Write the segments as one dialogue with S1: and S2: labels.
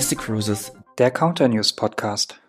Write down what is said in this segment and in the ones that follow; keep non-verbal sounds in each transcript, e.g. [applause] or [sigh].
S1: Mystic Cruises,
S2: der Counter News Podcast.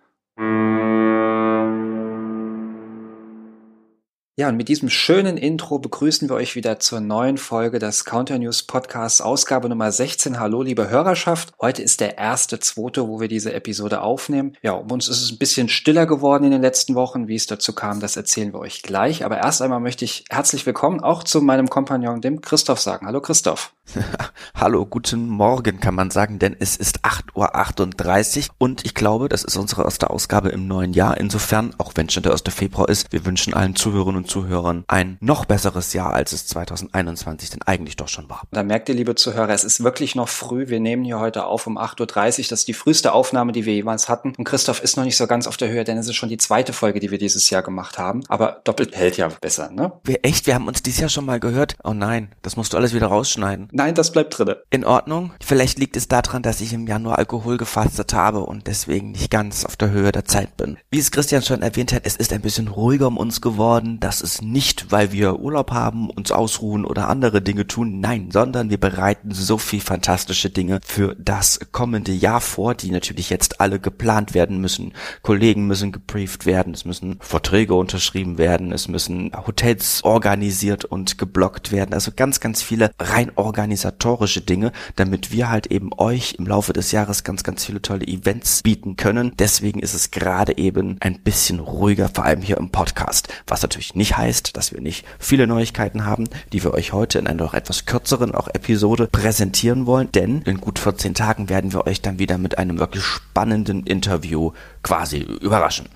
S2: Ja, und mit diesem schönen Intro begrüßen wir euch wieder zur neuen Folge des Counter News Podcasts, Ausgabe Nummer 16. Hallo, liebe Hörerschaft. Heute ist der erste, zweite, wo wir diese Episode aufnehmen. Ja, um uns ist es ein bisschen stiller geworden in den letzten Wochen. Wie es dazu kam, das erzählen wir euch gleich. Aber erst einmal möchte ich herzlich willkommen auch zu meinem Kompagnon, dem Christoph, sagen. Hallo, Christoph. [laughs]
S1: Hallo, guten Morgen kann man sagen, denn es ist 8.38 Uhr und ich glaube, das ist unsere erste Ausgabe im neuen Jahr. Insofern, auch wenn schon der 1. Februar ist, wir wünschen allen Zuhörerinnen und Zuhörern ein noch besseres Jahr, als es 2021 denn eigentlich doch schon war.
S2: Da merkt ihr, liebe Zuhörer, es ist wirklich noch früh. Wir nehmen hier heute auf um 8.30 Uhr. Das ist die früheste Aufnahme, die wir jemals hatten. Und Christoph ist noch nicht so ganz auf der Höhe, denn es ist schon die zweite Folge, die wir dieses Jahr gemacht haben. Aber doppelt hält ja besser, ne?
S1: Wir, echt? Wir haben uns dieses Jahr schon mal gehört? Oh nein, das musst du alles wieder rausschneiden.
S2: Nein, das bleibt drinne.
S1: In Ordnung. Vielleicht liegt es daran, dass ich im Januar Alkohol gefastet habe und deswegen nicht ganz auf der Höhe der Zeit bin. Wie es Christian schon erwähnt hat, es ist ein bisschen ruhiger um uns geworden. Das ist nicht, weil wir Urlaub haben, uns ausruhen oder andere Dinge tun. Nein, sondern wir bereiten so viel fantastische Dinge für das kommende Jahr vor, die natürlich jetzt alle geplant werden müssen. Kollegen müssen gebrieft werden, es müssen Verträge unterschrieben werden, es müssen Hotels organisiert und geblockt werden. Also ganz, ganz viele rein organisatorische Dinge, damit wir halt eben euch im Laufe des Jahres ganz, ganz viele tolle Events bieten können. Deswegen ist es gerade eben ein bisschen ruhiger, vor allem hier im Podcast. Was natürlich nicht heißt, dass wir nicht viele Neuigkeiten haben, die wir euch heute in einer noch etwas kürzeren auch Episode präsentieren wollen, denn in gut 14 Tagen werden wir euch dann wieder mit einem wirklich spannenden Interview quasi überraschen.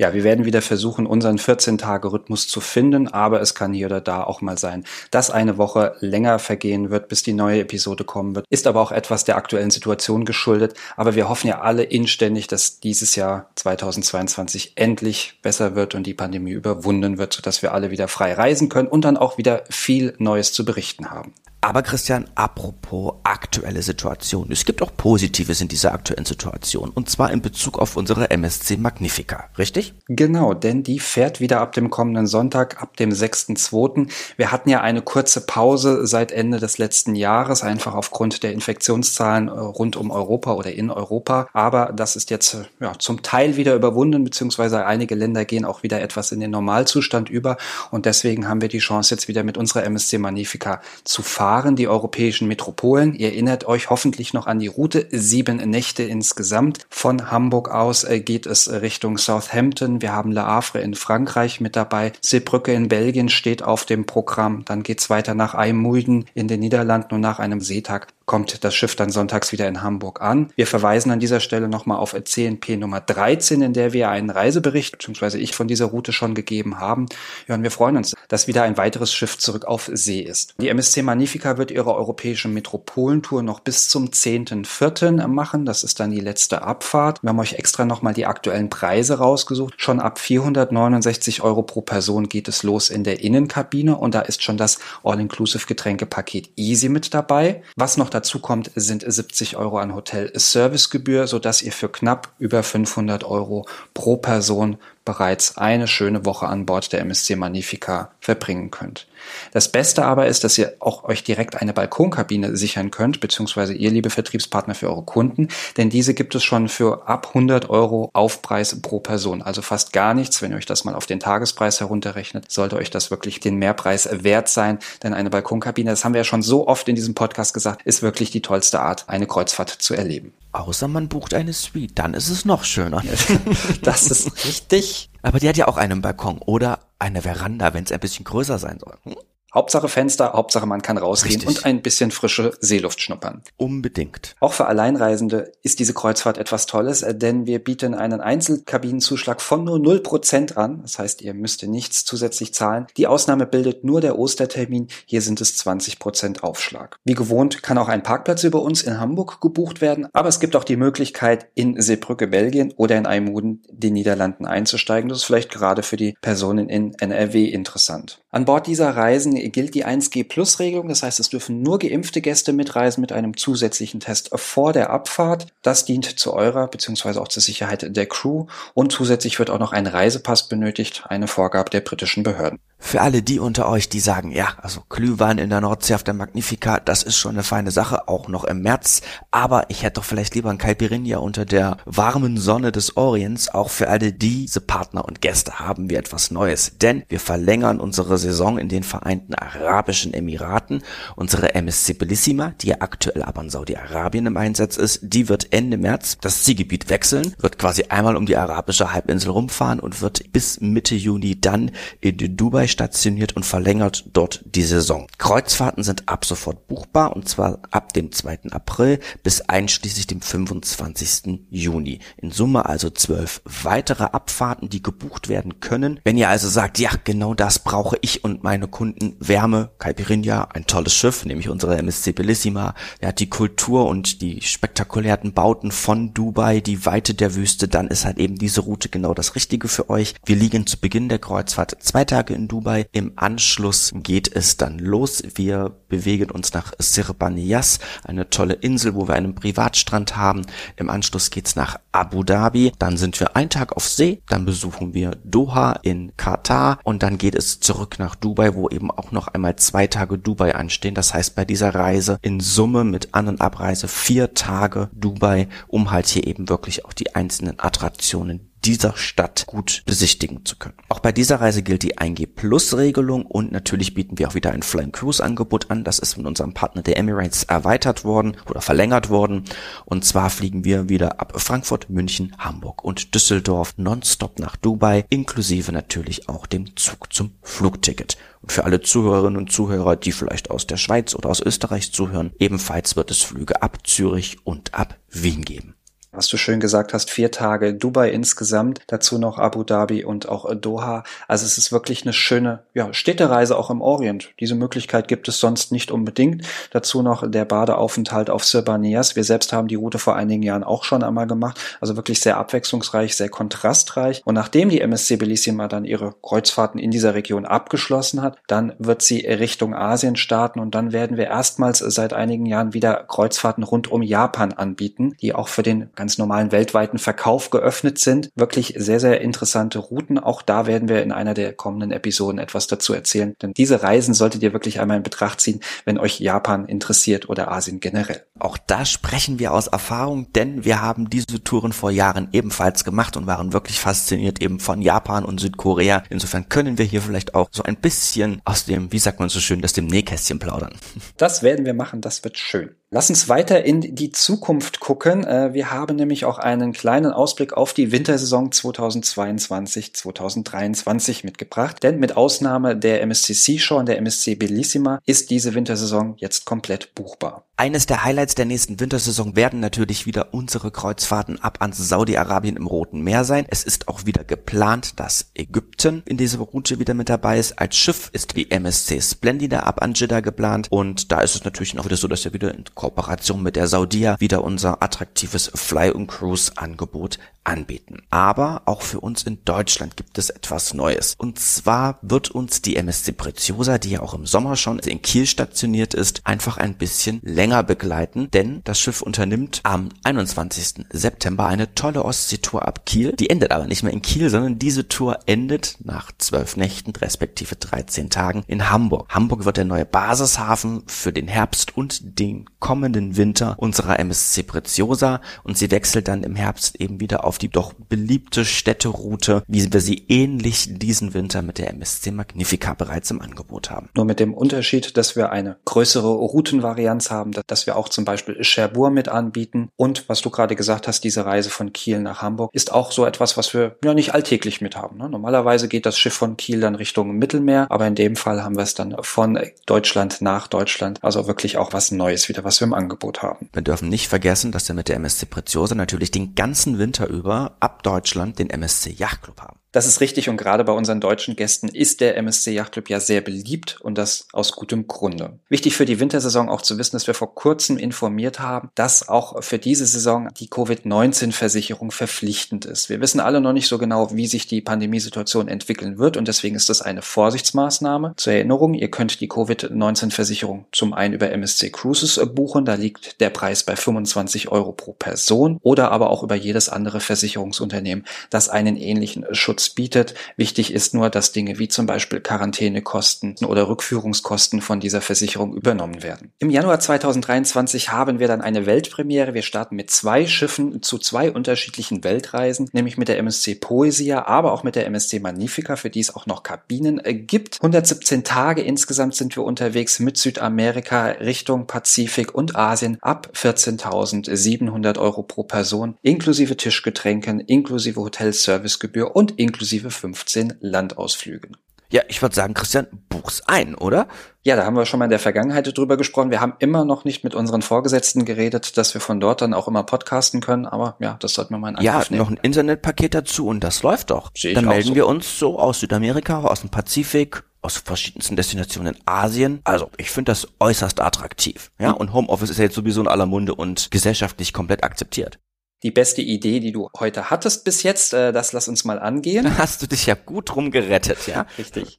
S2: Ja, wir werden wieder versuchen, unseren 14-Tage-Rhythmus zu finden, aber es kann hier oder da auch mal sein, dass eine Woche länger vergehen wird, bis die neue Episode kommen wird. Ist aber auch etwas der aktuellen Situation geschuldet. Aber wir hoffen ja alle inständig, dass dieses Jahr 2022 endlich besser wird und die Pandemie überwunden wird, sodass wir alle wieder frei reisen können und dann auch wieder viel Neues zu berichten haben.
S1: Aber Christian, apropos aktuelle Situation. Es gibt auch Positives in dieser aktuellen Situation. Und zwar in Bezug auf unsere MSC Magnifica, richtig?
S2: Genau, denn die fährt wieder ab dem kommenden Sonntag, ab dem 6.2. Wir hatten ja eine kurze Pause seit Ende des letzten Jahres, einfach aufgrund der Infektionszahlen äh, rund um Europa oder in Europa. Aber das ist jetzt äh, ja, zum Teil wieder überwunden, beziehungsweise einige Länder gehen auch wieder etwas in den Normalzustand über. Und deswegen haben wir die Chance, jetzt wieder mit unserer MSC Magnifica zu fahren fahren die europäischen Metropolen. Ihr erinnert euch hoffentlich noch an die Route. Sieben Nächte insgesamt. Von Hamburg aus äh, geht es Richtung Southampton. Wir haben Le Havre in Frankreich mit dabei. Seebrücke in Belgien steht auf dem Programm. Dann geht's weiter nach Eimulden in den Niederlanden und nach einem Seetag kommt das Schiff dann sonntags wieder in Hamburg an. Wir verweisen an dieser Stelle nochmal auf CNP Nummer 13, in der wir einen Reisebericht, beziehungsweise ich von dieser Route schon gegeben haben. Ja, und wir freuen uns, dass wieder ein weiteres Schiff zurück auf See ist. Die MSC Magnifica wird ihre europäische Metropolentour noch bis zum 10.4. machen. Das ist dann die letzte Abfahrt. Wir haben euch extra nochmal die aktuellen Preise rausgesucht. Schon ab 469 Euro pro Person geht es los in der Innenkabine und da ist schon das All-Inclusive Getränkepaket Easy mit dabei. Was noch Dazu kommt, sind 70 Euro an Hotel-Servicegebühr, sodass ihr für knapp über 500 Euro pro Person bereits eine schöne Woche an Bord der MSC Magnifica verbringen könnt. Das Beste aber ist, dass ihr auch euch direkt eine Balkonkabine sichern könnt, beziehungsweise ihr, liebe Vertriebspartner, für eure Kunden, denn diese gibt es schon für ab 100 Euro Aufpreis pro Person, also fast gar nichts. Wenn ihr euch das mal auf den Tagespreis herunterrechnet, sollte euch das wirklich den Mehrpreis wert sein, denn eine Balkonkabine, das haben wir ja schon so oft in diesem Podcast gesagt, ist wirklich die tollste Art, eine Kreuzfahrt zu erleben.
S1: Außer man bucht eine Suite, dann ist es noch schöner. [laughs]
S2: das ist richtig.
S1: Aber die hat ja auch einen Balkon oder eine Veranda, wenn es ein bisschen größer sein soll. Hm?
S2: Hauptsache Fenster, Hauptsache man kann rausgehen Richtig. und ein bisschen frische Seeluft schnuppern.
S1: Unbedingt.
S2: Auch für Alleinreisende ist diese Kreuzfahrt etwas Tolles, äh, denn wir bieten einen Einzelkabinenzuschlag von nur 0% an. Das heißt, ihr müsst nichts zusätzlich zahlen. Die Ausnahme bildet nur der Ostertermin. Hier sind es 20% Aufschlag. Wie gewohnt kann auch ein Parkplatz über uns in Hamburg gebucht werden, aber es gibt auch die Möglichkeit, in Seebrücke, Belgien oder in Eimuden, den Niederlanden einzusteigen. Das ist vielleicht gerade für die Personen in NRW interessant. An Bord dieser Reisen gilt die 1G Plus Regelung. Das heißt, es dürfen nur geimpfte Gäste mitreisen mit einem zusätzlichen Test vor der Abfahrt. Das dient zu eurer bzw. auch zur Sicherheit der Crew. Und zusätzlich wird auch noch ein Reisepass benötigt, eine Vorgabe der britischen Behörden.
S1: Für alle die unter euch, die sagen, ja, also Glühwein in der Nordsee auf der Magnifica, das ist schon eine feine Sache, auch noch im März, aber ich hätte doch vielleicht lieber ein Caipirinha unter der warmen Sonne des Orients. Auch für alle diese Partner und Gäste haben wir etwas Neues, denn wir verlängern unsere Saison in den Vereinten Arabischen Emiraten. Unsere MSC Bellissima, die ja aktuell aber in Saudi-Arabien im Einsatz ist, die wird Ende März das Zielgebiet wechseln, wird quasi einmal um die arabische Halbinsel rumfahren und wird bis Mitte Juni dann in Dubai stationiert und verlängert dort die Saison. Kreuzfahrten sind ab sofort buchbar und zwar ab dem 2. April bis einschließlich dem 25. Juni. In Summe also zwölf weitere Abfahrten, die gebucht werden können. Wenn ihr also sagt, ja, genau das brauche ich und meine Kunden, Wärme, Caipirinha, ein tolles Schiff, nämlich unsere MSC Bellissima, hat die Kultur und die spektakulären Bauten von Dubai, die Weite der Wüste, dann ist halt eben diese Route genau das Richtige für euch. Wir liegen zu Beginn der Kreuzfahrt zwei Tage in Dubai Dubai. Im Anschluss geht es dann los. Wir bewegen uns nach Sirbaniyas, eine tolle Insel, wo wir einen Privatstrand haben. Im Anschluss geht's nach Abu Dhabi. Dann sind wir einen Tag auf See. Dann besuchen wir Doha in Katar und dann geht es zurück nach Dubai, wo eben auch noch einmal zwei Tage Dubai anstehen. Das heißt bei dieser Reise in Summe mit An- und Abreise vier Tage Dubai, um halt hier eben wirklich auch die einzelnen Attraktionen dieser Stadt gut besichtigen zu können. Auch bei dieser Reise gilt die 1G Plus Regelung und natürlich bieten wir auch wieder ein Flying Cruise Angebot an. Das ist mit unserem Partner der Emirates erweitert worden oder verlängert worden. Und zwar fliegen wir wieder ab Frankfurt, München, Hamburg und Düsseldorf nonstop nach Dubai, inklusive natürlich auch dem Zug zum Flugticket. Und für alle Zuhörerinnen und Zuhörer, die vielleicht aus der Schweiz oder aus Österreich zuhören, ebenfalls wird es Flüge ab Zürich und ab Wien geben
S2: was du schön gesagt hast, vier Tage Dubai insgesamt, dazu noch Abu Dhabi und auch Doha. Also es ist wirklich eine schöne ja, Städtereise auch im Orient. Diese Möglichkeit gibt es sonst nicht unbedingt. Dazu noch der Badeaufenthalt auf Sirbanias. Wir selbst haben die Route vor einigen Jahren auch schon einmal gemacht. Also wirklich sehr abwechslungsreich, sehr kontrastreich. Und nachdem die MSC Bellissima dann ihre Kreuzfahrten in dieser Region abgeschlossen hat, dann wird sie Richtung Asien starten und dann werden wir erstmals seit einigen Jahren wieder Kreuzfahrten rund um Japan anbieten, die auch für den ganz normalen weltweiten Verkauf geöffnet sind. Wirklich sehr, sehr interessante Routen. Auch da werden wir in einer der kommenden Episoden etwas dazu erzählen. Denn diese Reisen solltet ihr wirklich einmal in Betracht ziehen, wenn euch Japan interessiert oder Asien generell.
S1: Auch da sprechen wir aus Erfahrung, denn wir haben diese Touren vor Jahren ebenfalls gemacht und waren wirklich fasziniert eben von Japan und Südkorea. Insofern können wir hier vielleicht auch so ein bisschen aus dem, wie sagt man so schön, aus dem Nähkästchen plaudern.
S2: Das werden wir machen, das wird schön. Lass uns weiter in die Zukunft gucken. Äh, wir haben nämlich auch einen kleinen Ausblick auf die Wintersaison 2022-2023 mitgebracht. Denn mit Ausnahme der MSC Seashore und der MSC Bellissima ist diese Wintersaison jetzt komplett buchbar.
S1: Eines der Highlights der nächsten Wintersaison werden natürlich wieder unsere Kreuzfahrten ab ans Saudi-Arabien im Roten Meer sein. Es ist auch wieder geplant, dass Ägypten in dieser Route wieder mit dabei ist. Als Schiff ist die MSC Splendida ab an Jeddah geplant und da ist es natürlich auch wieder so, dass wir wieder in Kooperation mit der Saudia wieder unser attraktives Fly- und Cruise-Angebot anbieten. Aber auch für uns in Deutschland gibt es etwas Neues. Und zwar wird uns die MSC Preziosa, die ja auch im Sommer schon in Kiel stationiert ist, einfach ein bisschen länger begleiten, denn das Schiff unternimmt am 21. September eine tolle Ostseetour ab Kiel. Die endet aber nicht mehr in Kiel, sondern diese Tour endet nach zwölf Nächten respektive 13 Tagen in Hamburg. Hamburg wird der neue Basishafen für den Herbst und den kommenden Winter unserer MSC Preziosa und sie wechselt dann im Herbst eben wieder auf die doch beliebte Städteroute, wie wir sie ähnlich diesen Winter mit der MSC Magnifica bereits im Angebot haben.
S2: Nur mit dem Unterschied, dass wir eine größere Routenvarianz haben, dass wir auch zum Beispiel Cherbourg mit anbieten und was du gerade gesagt hast, diese Reise von Kiel nach Hamburg ist auch so etwas, was wir ja nicht alltäglich mit haben. Ne? Normalerweise geht das Schiff von Kiel dann Richtung Mittelmeer, aber in dem Fall haben wir es dann von Deutschland nach Deutschland, also wirklich auch was Neues wieder, was wir im Angebot haben.
S1: Wir dürfen nicht vergessen, dass wir mit der MSC Preziosa natürlich den ganzen Winter über ab Deutschland den MSC Yachtclub haben.
S2: Das ist richtig und gerade bei unseren deutschen Gästen ist der MSC Yachtclub ja sehr beliebt und das aus gutem Grunde. Wichtig für die Wintersaison auch zu wissen, dass wir vor kurzem informiert haben, dass auch für diese Saison die Covid-19-Versicherung verpflichtend ist. Wir wissen alle noch nicht so genau, wie sich die Pandemiesituation entwickeln wird und deswegen ist das eine Vorsichtsmaßnahme. Zur Erinnerung, ihr könnt die Covid-19-Versicherung zum einen über MSC Cruises buchen, da liegt der Preis bei 25 Euro pro Person oder aber auch über jedes andere Versicherungsunternehmen, das einen ähnlichen Schutz Schutz bietet. Wichtig ist nur, dass Dinge wie zum Beispiel Quarantänekosten oder Rückführungskosten von dieser Versicherung übernommen werden. Im Januar 2023 haben wir dann eine Weltpremiere. Wir starten mit zwei Schiffen zu zwei unterschiedlichen Weltreisen, nämlich mit der MSC Poesia, aber auch mit der MSC Magnifica, für die es auch noch Kabinen äh, gibt. 117 Tage insgesamt sind wir unterwegs mit Südamerika Richtung Pazifik und Asien ab 14.700 Euro pro Person, inklusive Tischgetränken, inklusive Hotelservicegebühr und inklusive 15 Landausflügen.
S1: Ja, ich würde sagen, Christian, buch's ein, oder?
S2: Ja, da haben wir schon mal in der Vergangenheit drüber gesprochen. Wir haben immer noch nicht mit unseren Vorgesetzten geredet, dass wir von dort dann auch immer podcasten können. Aber ja, das sollten wir mal in
S1: Angriff Ja, nehmen. noch ein Internetpaket dazu und das läuft doch. Sehe dann melden so. wir uns so aus Südamerika, aus dem Pazifik, aus verschiedensten Destinationen in Asien. Also ich finde das äußerst attraktiv. Ja, und Homeoffice ist ja jetzt sowieso in aller Munde und gesellschaftlich komplett akzeptiert
S2: die beste Idee, die du heute hattest bis jetzt. Äh, das lass uns mal angehen.
S1: Da hast du dich ja gut drum gerettet, ja? [laughs]
S2: Richtig.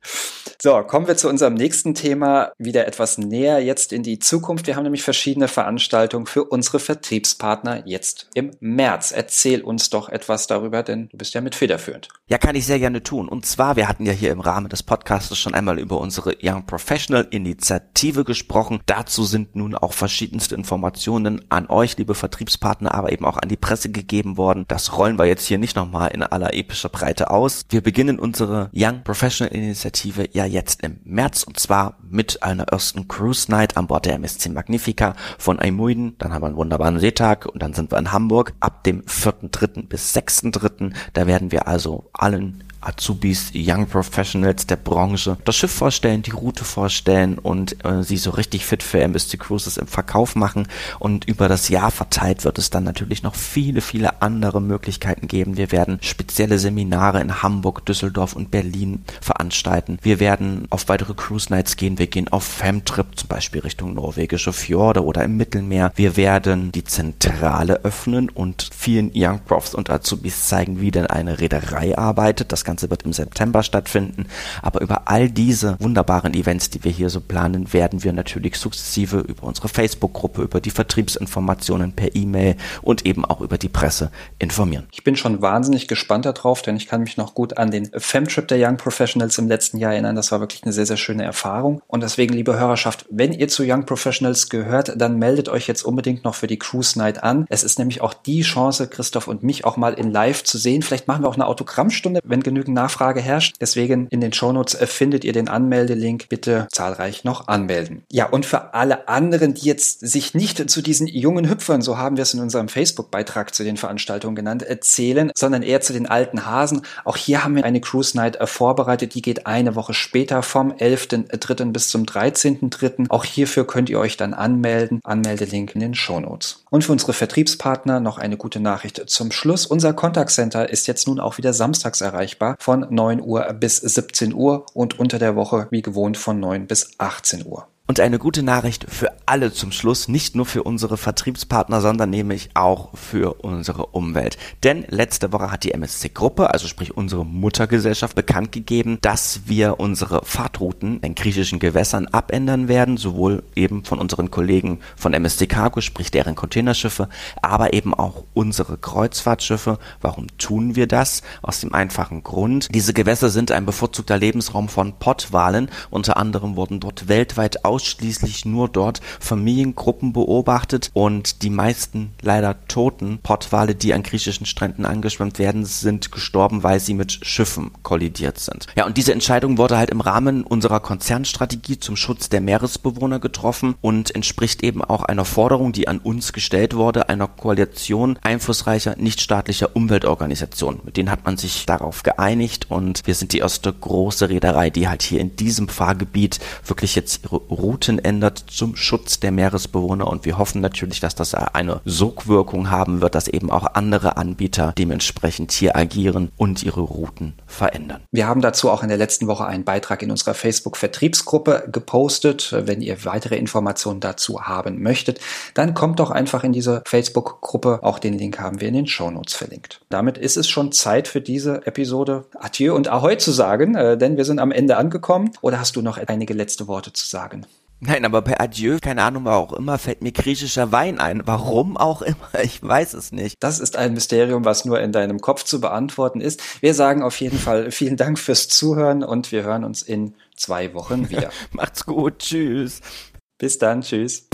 S2: So, kommen wir zu unserem nächsten Thema, wieder etwas näher jetzt in die Zukunft. Wir haben nämlich verschiedene Veranstaltungen für unsere Vertriebspartner jetzt im März. Erzähl uns doch etwas darüber, denn du bist ja mit federführend.
S1: Ja, kann ich sehr gerne tun. Und zwar, wir hatten ja hier im Rahmen des Podcasts schon einmal über unsere Young Professional Initiative gesprochen. Dazu sind nun auch verschiedenste Informationen an euch, liebe Vertriebspartner, aber eben auch an die Presse gegeben worden. Das rollen wir jetzt hier nicht nochmal in aller epischer Breite aus. Wir beginnen unsere Young Professional Initiative ja jetzt im März und zwar mit einer ersten Cruise Night an Bord der MSC Magnifica von Aymuiden. Dann haben wir einen wunderbaren Seetag und dann sind wir in Hamburg ab dem 4.3. bis 6.3. Da werden wir also allen Azubis, Young Professionals der Branche das Schiff vorstellen, die Route vorstellen und äh, sie so richtig fit für MSC Cruises im Verkauf machen. Und über das Jahr verteilt wird es dann natürlich noch viele, viele andere Möglichkeiten geben. Wir werden spezielle Seminare in Hamburg, Düsseldorf und Berlin veranstalten. Wir werden auf weitere Cruise Nights gehen. Wir gehen auf Femtrip, zum Beispiel Richtung norwegische Fjorde oder im Mittelmeer. Wir werden die Zentrale öffnen und vielen Young Profs und Azubis zeigen, wie denn eine Reederei arbeitet. Das Ganze wird im September stattfinden. Aber über all diese wunderbaren Events, die wir hier so planen, werden wir natürlich sukzessive über unsere Facebook-Gruppe, über die Vertriebsinformationen per E-Mail und eben auch über die Presse informieren.
S2: Ich bin schon wahnsinnig gespannt darauf, denn ich kann mich noch gut an den Femtrip der Young Professionals im letzten Jahr erinnern. Das war wirklich eine sehr, sehr schöne Erfahrung. Und deswegen, liebe Hörerschaft, wenn ihr zu Young Professionals gehört, dann meldet euch jetzt unbedingt noch für die Cruise Night an. Es ist nämlich auch die Chance, Christoph und mich auch mal in live zu sehen. Vielleicht machen wir auch eine Autogrammstunde, wenn genügend genügend Nachfrage herrscht. Deswegen in den Shownotes äh, findet ihr den Anmeldelink. Bitte zahlreich noch anmelden. Ja, und für alle anderen, die jetzt sich nicht zu diesen jungen Hüpfern, so haben wir es in unserem Facebook-Beitrag zu den Veranstaltungen genannt, erzählen, sondern eher zu den alten Hasen. Auch hier haben wir eine Cruise Night äh, vorbereitet. Die geht eine Woche später vom 11.3. bis zum 13.3. Auch hierfür könnt ihr euch dann anmelden. Anmeldelink in den Shownotes. Und für unsere Vertriebspartner noch eine gute Nachricht zum Schluss. Unser Contact Center ist jetzt nun auch wieder samstags erreichbar von 9 Uhr bis 17 Uhr und unter der Woche wie gewohnt von 9 bis 18 Uhr.
S1: Und eine gute Nachricht für alle zum Schluss, nicht nur für unsere Vertriebspartner, sondern nämlich auch für unsere Umwelt. Denn letzte Woche hat die MSC-Gruppe, also sprich unsere Muttergesellschaft, bekannt gegeben, dass wir unsere Fahrtrouten in griechischen Gewässern abändern werden, sowohl eben von unseren Kollegen von MSC Cargo, sprich deren Containerschiffe, aber eben auch unsere Kreuzfahrtschiffe. Warum tun wir das? Aus dem einfachen Grund, diese Gewässer sind ein bevorzugter Lebensraum von Pottwalen. Unter anderem wurden dort weltweit aus ausschließlich nur dort Familiengruppen beobachtet und die meisten leider toten Pottwale, die an griechischen Stränden angeschwemmt werden, sind gestorben, weil sie mit Schiffen kollidiert sind. Ja, und diese Entscheidung wurde halt im Rahmen unserer Konzernstrategie zum Schutz der Meeresbewohner getroffen und entspricht eben auch einer Forderung, die an uns gestellt wurde, einer Koalition einflussreicher nichtstaatlicher Umweltorganisationen. Mit denen hat man sich darauf geeinigt und wir sind die erste große Reederei, die halt hier in diesem Fahrgebiet wirklich jetzt ihre Routen ändert zum Schutz der Meeresbewohner und wir hoffen natürlich, dass das eine Sogwirkung haben wird, dass eben auch andere Anbieter dementsprechend hier agieren und ihre Routen verändern.
S2: Wir haben dazu auch in der letzten Woche einen Beitrag in unserer Facebook-Vertriebsgruppe gepostet. Wenn ihr weitere Informationen dazu haben möchtet, dann kommt doch einfach in diese Facebook-Gruppe. Auch den Link haben wir in den Shownotes verlinkt. Damit ist es schon Zeit für diese Episode Adieu und Ahoi zu sagen, äh, denn wir sind am Ende angekommen. Oder hast du noch einige letzte Worte zu sagen?
S1: Nein, aber bei Adieu, keine Ahnung, warum auch immer, fällt mir griechischer Wein ein. Warum auch immer, [laughs] ich weiß es nicht.
S2: Das ist ein Mysterium, was nur in deinem Kopf zu beantworten ist. Wir sagen auf jeden Fall vielen Dank fürs Zuhören und wir hören uns in zwei Wochen wieder. [laughs]
S1: Macht's gut, tschüss.
S2: Bis dann, tschüss.